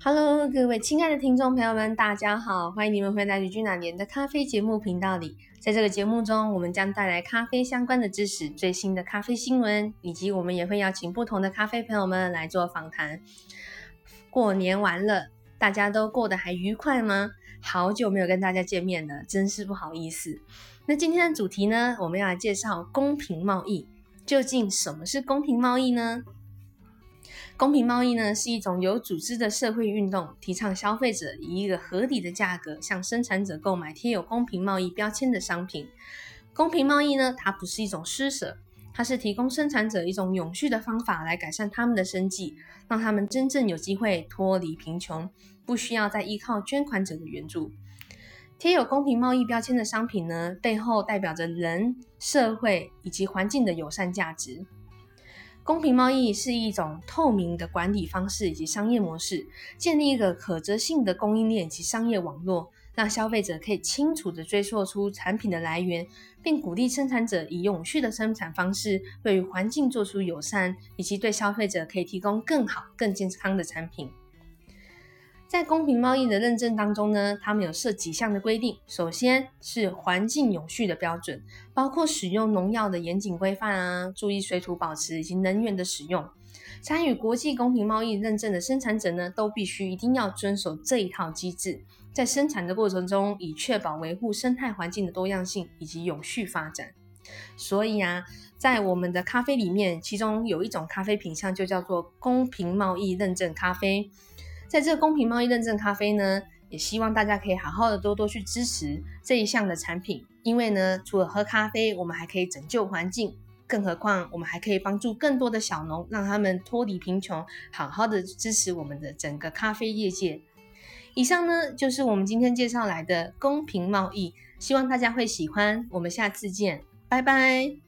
Hello，各位亲爱的听众朋友们，大家好，欢迎你们回来与君那年的咖啡节目频道里。在这个节目中，我们将带来咖啡相关的知识、最新的咖啡新闻，以及我们也会邀请不同的咖啡朋友们来做访谈。过年完了，大家都过得还愉快吗？好久没有跟大家见面了，真是不好意思。那今天的主题呢，我们要来介绍公平贸易。究竟什么是公平贸易呢？公平贸易呢，是一种有组织的社会运动，提倡消费者以一个合理的价格向生产者购买贴有公平贸易标签的商品。公平贸易呢，它不是一种施舍，它是提供生产者一种永续的方法来改善他们的生计，让他们真正有机会脱离贫穷，不需要再依靠捐款者的援助。贴有公平贸易标签的商品呢，背后代表着人、社会以及环境的友善价值。公平贸易是一种透明的管理方式以及商业模式，建立一个可折性的供应链及商业网络，让消费者可以清楚地追溯出产品的来源，并鼓励生产者以永续的生产方式，对于环境做出友善，以及对消费者可以提供更好、更健康的产品。在公平贸易的认证当中呢，他们有设几项的规定。首先是环境永续的标准，包括使用农药的严谨规范啊，注意水土保持以及能源的使用。参与国际公平贸易认证的生产者呢，都必须一定要遵守这一套机制，在生产的过程中，以确保维护生态环境的多样性以及永续发展。所以啊，在我们的咖啡里面，其中有一种咖啡品相就叫做公平贸易认证咖啡。在这个公平贸易认证咖啡呢，也希望大家可以好好的多多去支持这一项的产品，因为呢，除了喝咖啡，我们还可以拯救环境，更何况我们还可以帮助更多的小农，让他们脱离贫穷，好好的支持我们的整个咖啡业界。以上呢，就是我们今天介绍来的公平贸易，希望大家会喜欢。我们下次见，拜拜。